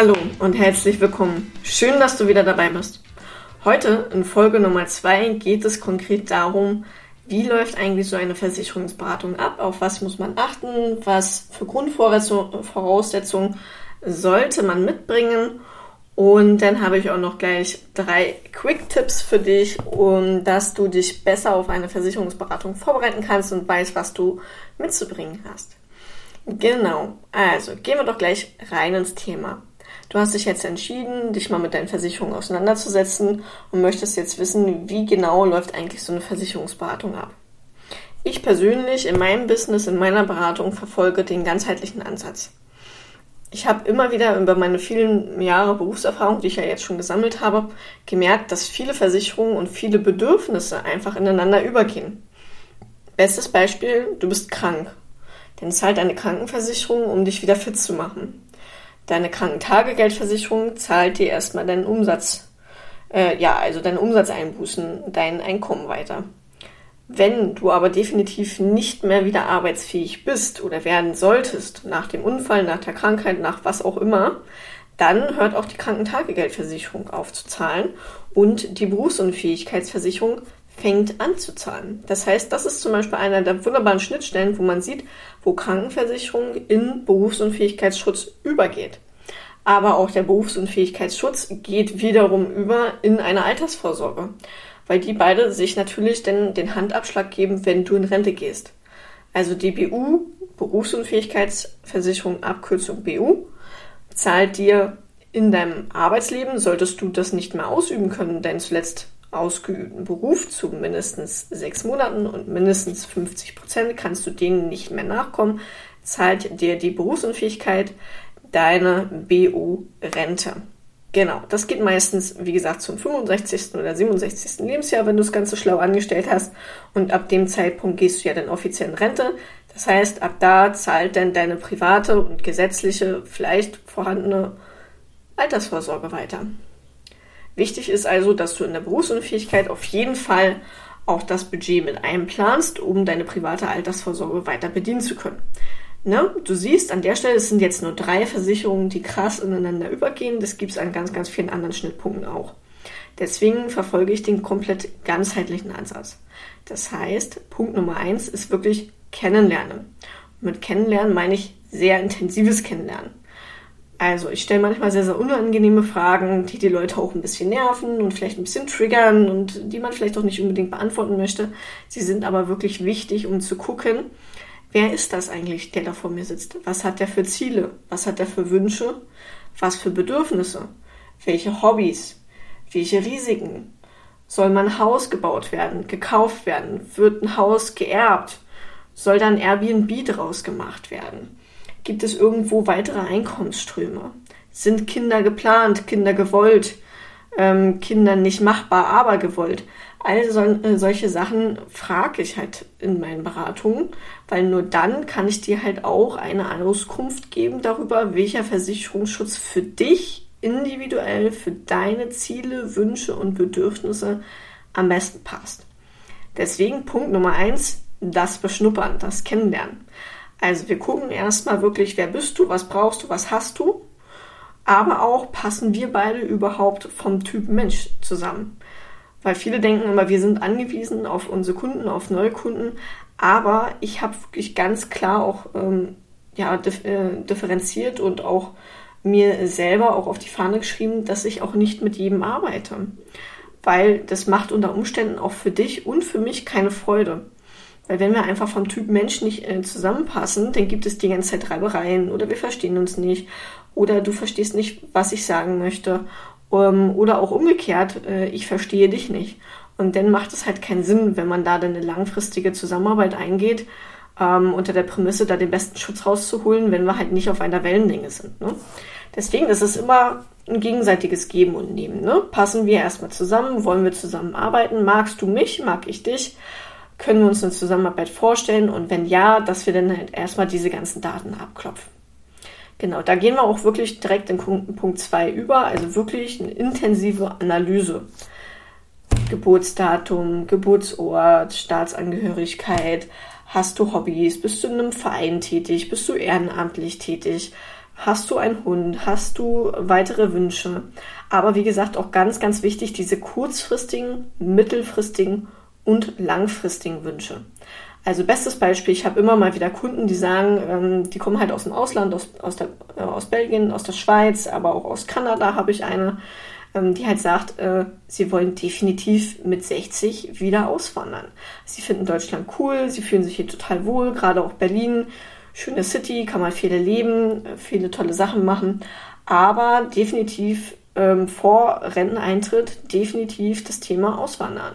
Hallo und herzlich willkommen. Schön, dass du wieder dabei bist. Heute in Folge Nummer 2 geht es konkret darum, wie läuft eigentlich so eine Versicherungsberatung ab, auf was muss man achten, was für Grundvoraussetzungen sollte man mitbringen und dann habe ich auch noch gleich drei Quick-Tipps für dich, um dass du dich besser auf eine Versicherungsberatung vorbereiten kannst und weißt, was du mitzubringen hast. Genau, also gehen wir doch gleich rein ins Thema. Du hast dich jetzt entschieden, dich mal mit deinen Versicherungen auseinanderzusetzen und möchtest jetzt wissen, wie genau läuft eigentlich so eine Versicherungsberatung ab. Ich persönlich in meinem Business, in meiner Beratung verfolge den ganzheitlichen Ansatz. Ich habe immer wieder über meine vielen Jahre Berufserfahrung, die ich ja jetzt schon gesammelt habe, gemerkt, dass viele Versicherungen und viele Bedürfnisse einfach ineinander übergehen. Bestes Beispiel, du bist krank. Dann zahlt deine Krankenversicherung, um dich wieder fit zu machen. Deine Krankentagegeldversicherung zahlt dir erstmal deinen Umsatz, äh, ja, also deinen Umsatzeinbußen, dein Einkommen weiter. Wenn du aber definitiv nicht mehr wieder arbeitsfähig bist oder werden solltest, nach dem Unfall, nach der Krankheit, nach was auch immer, dann hört auch die Krankentagegeldversicherung auf zu zahlen und die Berufsunfähigkeitsversicherung fängt an zu zahlen. Das heißt, das ist zum Beispiel einer der wunderbaren Schnittstellen, wo man sieht, wo Krankenversicherung in Berufsunfähigkeitsschutz übergeht. Aber auch der Berufsunfähigkeitsschutz geht wiederum über in eine Altersvorsorge weil die beide sich natürlich dann den Handabschlag geben, wenn du in Rente gehst. Also die BU, Berufsunfähigkeitsversicherung, Abkürzung BU, zahlt dir in deinem Arbeitsleben, solltest du das nicht mehr ausüben können, deinen zuletzt ausgeübten Beruf zu mindestens sechs Monaten und mindestens 50 Prozent kannst du denen nicht mehr nachkommen, zahlt dir die Berufsunfähigkeit deine BU-Rente. Genau, das geht meistens, wie gesagt, zum 65. oder 67. Lebensjahr, wenn du das Ganze schlau angestellt hast. Und ab dem Zeitpunkt gehst du ja dann offiziell in Rente. Das heißt, ab da zahlt dann deine private und gesetzliche, vielleicht vorhandene Altersvorsorge weiter. Wichtig ist also, dass du in der Berufsunfähigkeit auf jeden Fall auch das Budget mit einplanst, um deine private Altersvorsorge weiter bedienen zu können. Ne? Du siehst an der Stelle, sind jetzt nur drei Versicherungen, die krass ineinander übergehen. Das gibt es an ganz, ganz vielen anderen Schnittpunkten auch. Deswegen verfolge ich den komplett ganzheitlichen Ansatz. Das heißt, Punkt Nummer eins ist wirklich Kennenlernen. Und mit Kennenlernen meine ich sehr intensives Kennenlernen. Also ich stelle manchmal sehr, sehr unangenehme Fragen, die die Leute auch ein bisschen nerven und vielleicht ein bisschen triggern und die man vielleicht auch nicht unbedingt beantworten möchte. Sie sind aber wirklich wichtig, um zu gucken, wer ist das eigentlich, der da vor mir sitzt? Was hat der für Ziele? Was hat der für Wünsche? Was für Bedürfnisse? Welche Hobbys? Welche Risiken? Soll mein Haus gebaut werden, gekauft werden? Wird ein Haus geerbt? Soll dann Airbnb draus gemacht werden? Gibt es irgendwo weitere Einkommensströme? Sind Kinder geplant, Kinder gewollt? ähm, Kindern nicht machbar, aber gewollt. All so, äh, solche Sachen frage ich halt in meinen Beratungen, weil nur dann kann ich dir halt auch eine Auskunft geben darüber, welcher Versicherungsschutz für dich individuell, für deine Ziele, Wünsche und Bedürfnisse am besten passt. Deswegen Punkt Nummer eins, das Beschnuppern, das Kennenlernen. Also wir gucken erstmal wirklich, wer bist du, was brauchst du, was hast du aber auch passen wir beide überhaupt vom Typ Mensch zusammen. Weil viele denken immer, wir sind angewiesen auf unsere Kunden, auf neue Kunden, aber ich habe wirklich ganz klar auch ähm, ja, dif äh, differenziert und auch mir selber auch auf die Fahne geschrieben, dass ich auch nicht mit jedem arbeite. Weil das macht unter Umständen auch für dich und für mich keine Freude. Weil wenn wir einfach vom Typ Mensch nicht äh, zusammenpassen, dann gibt es die ganze Zeit Reibereien oder wir verstehen uns nicht oder du verstehst nicht, was ich sagen möchte. Um, oder auch umgekehrt, äh, ich verstehe dich nicht. Und dann macht es halt keinen Sinn, wenn man da dann eine langfristige Zusammenarbeit eingeht, ähm, unter der Prämisse, da den besten Schutz rauszuholen, wenn wir halt nicht auf einer Wellenlänge sind. Ne? Deswegen ist es immer ein gegenseitiges Geben und Nehmen. Ne? Passen wir erstmal zusammen, wollen wir zusammenarbeiten, magst du mich, mag ich dich, können wir uns eine Zusammenarbeit vorstellen und wenn ja, dass wir dann halt erstmal diese ganzen Daten abklopfen. Genau, da gehen wir auch wirklich direkt in Punkt 2 über, also wirklich eine intensive Analyse. Geburtsdatum, Geburtsort, Staatsangehörigkeit, hast du Hobbys, bist du in einem Verein tätig, bist du ehrenamtlich tätig, Hast du einen Hund? Hast du weitere Wünsche? Aber wie gesagt, auch ganz, ganz wichtig, diese kurzfristigen, mittelfristigen und langfristigen Wünsche. Also bestes Beispiel, ich habe immer mal wieder Kunden, die sagen, ähm, die kommen halt aus dem Ausland, aus, aus, der, äh, aus Belgien, aus der Schweiz, aber auch aus Kanada habe ich eine, ähm, die halt sagt, äh, sie wollen definitiv mit 60 wieder auswandern. Sie finden Deutschland cool, sie fühlen sich hier total wohl, gerade auch Berlin, schöne City, kann man viele leben, äh, viele tolle Sachen machen, aber definitiv ähm, vor Renteneintritt definitiv das Thema Auswandern.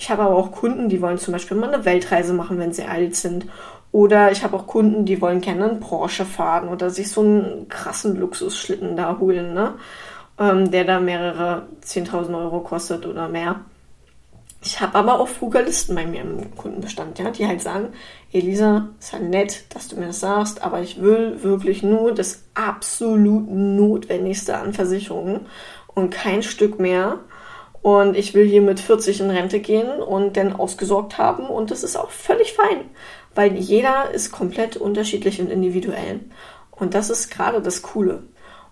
Ich habe aber auch Kunden, die wollen zum Beispiel mal eine Weltreise machen, wenn sie alt sind. Oder ich habe auch Kunden, die wollen gerne einen Porsche fahren oder sich so einen krassen Luxusschlitten da holen, ne? Ähm, der da mehrere 10.000 Euro kostet oder mehr. Ich habe aber auch Frugalisten bei mir im Kundenbestand, ja, die halt sagen, Elisa, ist halt nett, dass du mir das sagst, aber ich will wirklich nur das absolut Notwendigste an Versicherungen und kein Stück mehr. Und ich will hier mit 40 in Rente gehen und dann ausgesorgt haben. Und das ist auch völlig fein, weil jeder ist komplett unterschiedlich und individuell. Und das ist gerade das Coole.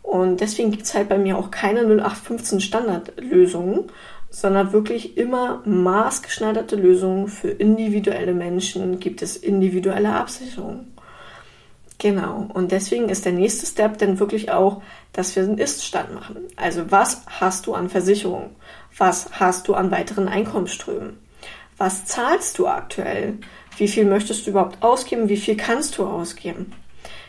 Und deswegen gibt es halt bei mir auch keine 0815 Standardlösungen, sondern wirklich immer maßgeschneiderte Lösungen für individuelle Menschen gibt es individuelle Absicherungen. Genau. Und deswegen ist der nächste Step dann wirklich auch, dass wir einen Ist-Stand machen. Also was hast du an Versicherungen? Was hast du an weiteren Einkommensströmen? Was zahlst du aktuell? Wie viel möchtest du überhaupt ausgeben? Wie viel kannst du ausgeben?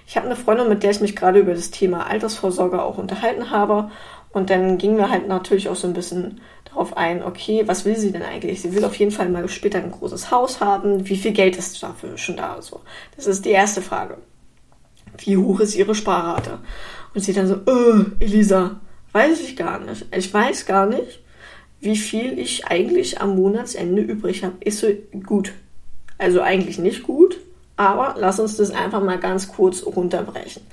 Ich habe eine Freundin, mit der ich mich gerade über das Thema Altersvorsorge auch unterhalten habe. Und dann gingen wir halt natürlich auch so ein bisschen darauf ein, okay, was will sie denn eigentlich? Sie will auf jeden Fall mal später ein großes Haus haben. Wie viel Geld ist dafür schon da? So, das ist die erste Frage. Wie hoch ist ihre Sparrate? Und sie dann so, äh, Elisa, weiß ich gar nicht. Ich weiß gar nicht, wie viel ich eigentlich am Monatsende übrig habe. Ist so gut. Also eigentlich nicht gut, aber lass uns das einfach mal ganz kurz runterbrechen.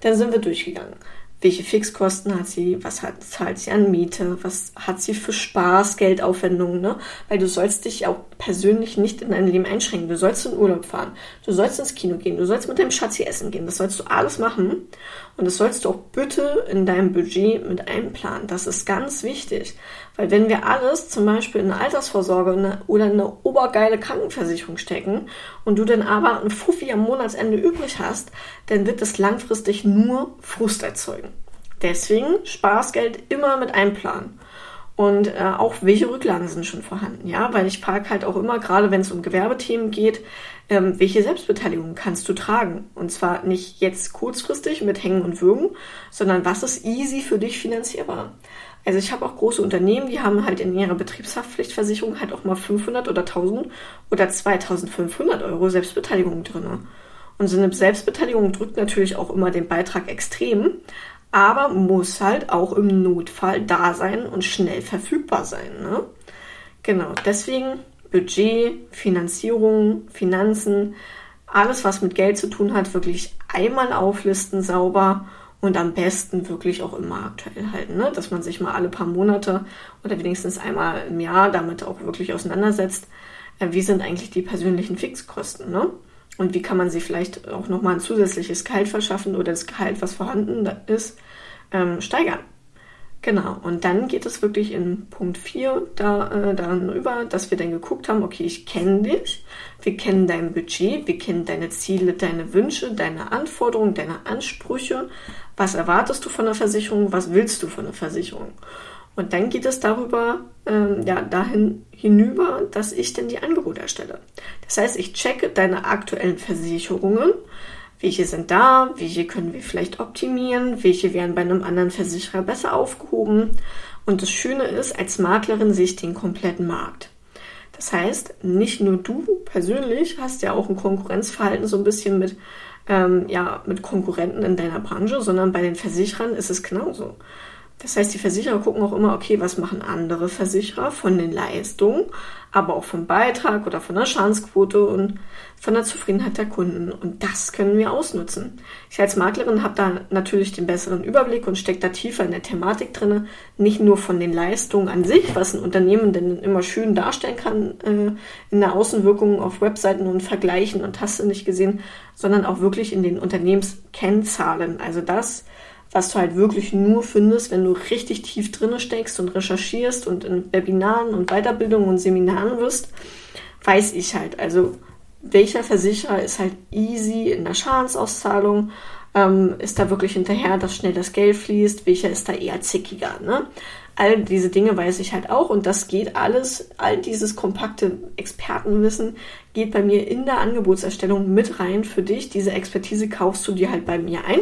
Dann sind wir durchgegangen welche Fixkosten hat sie, was hat, zahlt sie an Miete, was hat sie für Spaß, Geldaufwendungen, ne? Weil du sollst dich auch persönlich nicht in dein Leben einschränken. Du sollst in Urlaub fahren, du sollst ins Kino gehen, du sollst mit deinem Schatzi essen gehen, das sollst du alles machen. Und das sollst du auch bitte in deinem Budget mit einplanen. Das ist ganz wichtig. Weil wenn wir alles zum Beispiel in eine Altersvorsorge oder in eine obergeile Krankenversicherung stecken und du dann aber ein Fuffi am Monatsende übrig hast, dann wird das langfristig nur Frust erzeugen. Deswegen Spaßgeld immer mit einplanen. Und äh, auch welche Rücklagen sind schon vorhanden, ja, weil ich frage halt auch immer, gerade wenn es um Gewerbethemen geht, ähm, welche Selbstbeteiligung kannst du tragen? Und zwar nicht jetzt kurzfristig mit Hängen und Würgen, sondern was ist easy für dich finanzierbar? Also ich habe auch große Unternehmen, die haben halt in ihrer Betriebshaftpflichtversicherung halt auch mal 500 oder 1000 oder 2500 Euro Selbstbeteiligung drin. Und so eine Selbstbeteiligung drückt natürlich auch immer den Beitrag extrem, aber muss halt auch im Notfall da sein und schnell verfügbar sein. Ne? Genau, deswegen Budget, Finanzierung, Finanzen, alles, was mit Geld zu tun hat, wirklich einmal auflisten, sauber und am besten wirklich auch immer aktuell halten, ne? dass man sich mal alle paar Monate oder wenigstens einmal im Jahr damit auch wirklich auseinandersetzt, äh, wie sind eigentlich die persönlichen Fixkosten. Ne? Und wie kann man sie vielleicht auch nochmal ein zusätzliches Gehalt verschaffen oder das Gehalt, was vorhanden ist, ähm, steigern. Genau, und dann geht es wirklich in Punkt 4 da, äh, daran über, dass wir dann geguckt haben, okay, ich kenne dich, wir kennen dein Budget, wir kennen deine Ziele, deine Wünsche, deine Anforderungen, deine Ansprüche, was erwartest du von der Versicherung, was willst du von der Versicherung. Und dann geht es darüber, ähm, ja, dahin hinüber, dass ich denn die Angebote erstelle. Das heißt, ich checke deine aktuellen Versicherungen, welche sind da, welche können wir vielleicht optimieren, welche wären bei einem anderen Versicherer besser aufgehoben. Und das Schöne ist, als Maklerin sehe ich den kompletten Markt. Das heißt, nicht nur du persönlich hast ja auch ein Konkurrenzverhalten so ein bisschen mit, ähm, ja, mit Konkurrenten in deiner Branche, sondern bei den Versicherern ist es genauso. Das heißt, die Versicherer gucken auch immer, okay, was machen andere Versicherer von den Leistungen, aber auch vom Beitrag oder von der Schadensquote und von der Zufriedenheit der Kunden. Und das können wir ausnutzen. Ich als Maklerin habe da natürlich den besseren Überblick und stecke da tiefer in der Thematik drinne. Nicht nur von den Leistungen an sich, was ein Unternehmen denn immer schön darstellen kann äh, in der Außenwirkung auf Webseiten und Vergleichen und hast du nicht gesehen, sondern auch wirklich in den Unternehmenskennzahlen. Also das, was du halt wirklich nur findest, wenn du richtig tief drinne steckst und recherchierst und in Webinaren und Weiterbildungen und Seminaren wirst, weiß ich halt. Also welcher Versicherer ist halt easy in der Schadensauszahlung, ähm, ist da wirklich hinterher, dass schnell das Geld fließt, welcher ist da eher zickiger. Ne? All diese Dinge weiß ich halt auch und das geht alles, all dieses kompakte Expertenwissen geht bei mir in der Angebotserstellung mit rein für dich. Diese Expertise kaufst du dir halt bei mir ein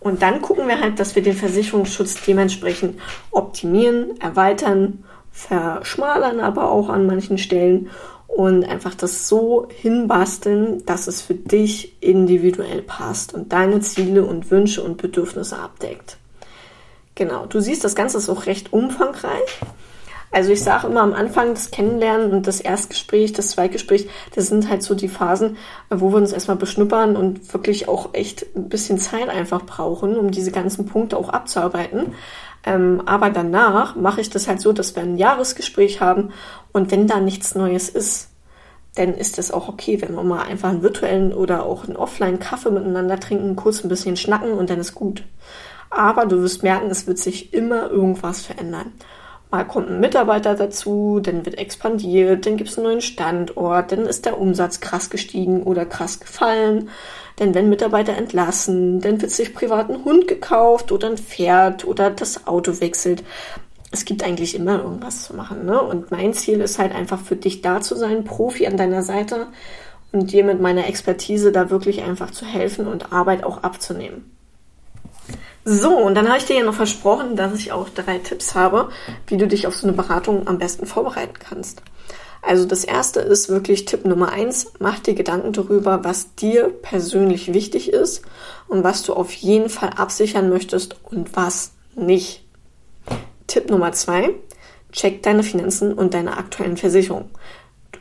und dann gucken wir halt, dass wir den Versicherungsschutz dementsprechend optimieren, erweitern, verschmalern, aber auch an manchen Stellen und einfach das so hinbasteln, dass es für dich individuell passt und deine Ziele und Wünsche und Bedürfnisse abdeckt. Genau, du siehst, das Ganze ist auch recht umfangreich. Also ich sage immer am Anfang das Kennenlernen und das Erstgespräch, das Zweitgespräch, das sind halt so die Phasen, wo wir uns erstmal beschnuppern und wirklich auch echt ein bisschen Zeit einfach brauchen, um diese ganzen Punkte auch abzuarbeiten. Ähm, aber danach mache ich das halt so, dass wir ein Jahresgespräch haben und wenn da nichts Neues ist, dann ist es auch okay, wenn wir mal einfach einen virtuellen oder auch einen Offline-Kaffee miteinander trinken, kurz ein bisschen schnacken und dann ist gut. Aber du wirst merken, es wird sich immer irgendwas verändern. Mal kommt ein Mitarbeiter dazu, dann wird expandiert, dann gibt es einen neuen Standort, dann ist der Umsatz krass gestiegen oder krass gefallen. Dann werden Mitarbeiter entlassen, dann wird sich privat ein Hund gekauft oder ein Pferd oder das Auto wechselt. Es gibt eigentlich immer irgendwas zu machen. Ne? Und mein Ziel ist halt einfach für dich da zu sein, Profi an deiner Seite und dir mit meiner Expertise da wirklich einfach zu helfen und Arbeit auch abzunehmen. So, und dann habe ich dir ja noch versprochen, dass ich auch drei Tipps habe, wie du dich auf so eine Beratung am besten vorbereiten kannst. Also das erste ist wirklich Tipp Nummer eins, mach dir Gedanken darüber, was dir persönlich wichtig ist und was du auf jeden Fall absichern möchtest und was nicht. Tipp Nummer zwei, check deine Finanzen und deine aktuellen Versicherungen.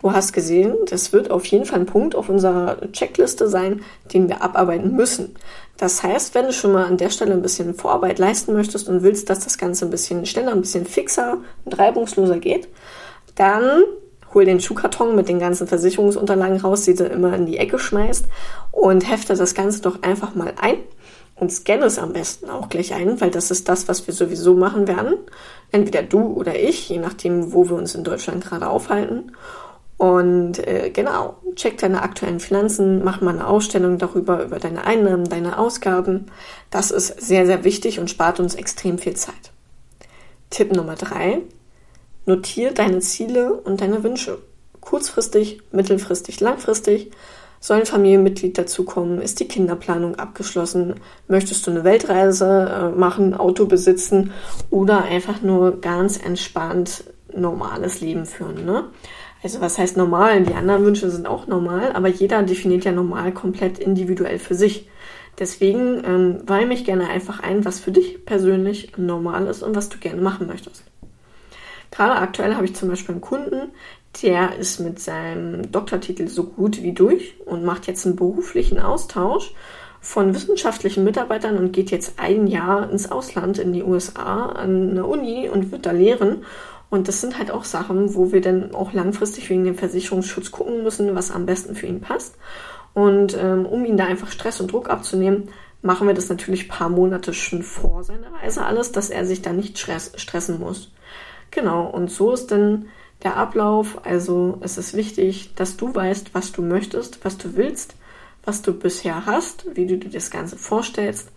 Du hast gesehen, das wird auf jeden Fall ein Punkt auf unserer Checkliste sein, den wir abarbeiten müssen. Das heißt, wenn du schon mal an der Stelle ein bisschen Vorarbeit leisten möchtest und willst, dass das Ganze ein bisschen schneller, ein bisschen fixer und reibungsloser geht, dann hol den Schuhkarton mit den ganzen Versicherungsunterlagen raus, die du immer in die Ecke schmeißt und hefte das Ganze doch einfach mal ein und scanne es am besten auch gleich ein, weil das ist das, was wir sowieso machen werden. Entweder du oder ich, je nachdem, wo wir uns in Deutschland gerade aufhalten. Und äh, genau, check deine aktuellen Finanzen, mach mal eine Ausstellung darüber, über deine Einnahmen, deine Ausgaben. Das ist sehr, sehr wichtig und spart uns extrem viel Zeit. Tipp Nummer drei, notier deine Ziele und deine Wünsche. Kurzfristig, mittelfristig, langfristig. Soll ein Familienmitglied dazukommen? Ist die Kinderplanung abgeschlossen? Möchtest du eine Weltreise äh, machen, Auto besitzen oder einfach nur ganz entspannt normales Leben führen? Ne? Also was heißt normal? Die anderen Wünsche sind auch normal, aber jeder definiert ja normal komplett individuell für sich. Deswegen ähm, weih mich gerne einfach ein, was für dich persönlich normal ist und was du gerne machen möchtest. Gerade aktuell habe ich zum Beispiel einen Kunden, der ist mit seinem Doktortitel so gut wie durch und macht jetzt einen beruflichen Austausch von wissenschaftlichen Mitarbeitern und geht jetzt ein Jahr ins Ausland, in die USA, an eine Uni und wird da lehren und das sind halt auch Sachen, wo wir dann auch langfristig wegen dem Versicherungsschutz gucken müssen, was am besten für ihn passt. Und ähm, um ihn da einfach Stress und Druck abzunehmen, machen wir das natürlich paar Monate schon vor seiner Reise alles, dass er sich da nicht stress stressen muss. Genau, und so ist dann der Ablauf. Also es ist wichtig, dass du weißt, was du möchtest, was du willst, was du bisher hast, wie du dir das Ganze vorstellst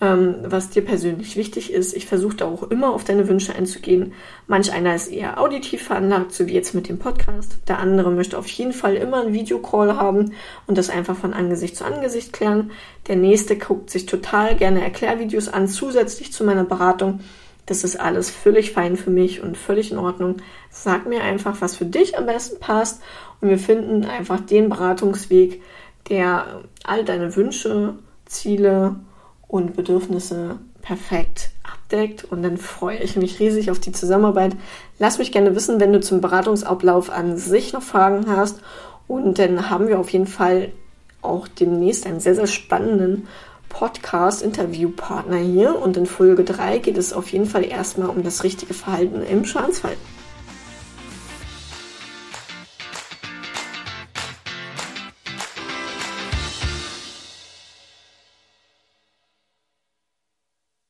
ähm, was dir persönlich wichtig ist. Ich versuche da auch immer auf deine Wünsche einzugehen. Manch einer ist eher auditiv veranlagt, so wie jetzt mit dem Podcast. Der andere möchte auf jeden Fall immer einen Videocall haben und das einfach von Angesicht zu Angesicht klären. Der nächste guckt sich total gerne Erklärvideos an, zusätzlich zu meiner Beratung. Das ist alles völlig fein für mich und völlig in Ordnung. Sag mir einfach, was für dich am besten passt und wir finden einfach den Beratungsweg, der all deine Wünsche, Ziele und Bedürfnisse perfekt abdeckt. und dann freue ich mich riesig auf die Zusammenarbeit. Lass mich gerne wissen, wenn du zum Beratungsablauf an sich noch Fragen hast und dann haben wir auf jeden Fall auch demnächst einen sehr, sehr spannenden Podcast-Interviewpartner hier und in Folge 3 geht es auf jeden Fall erstmal um das richtige Verhalten im Schadensfall.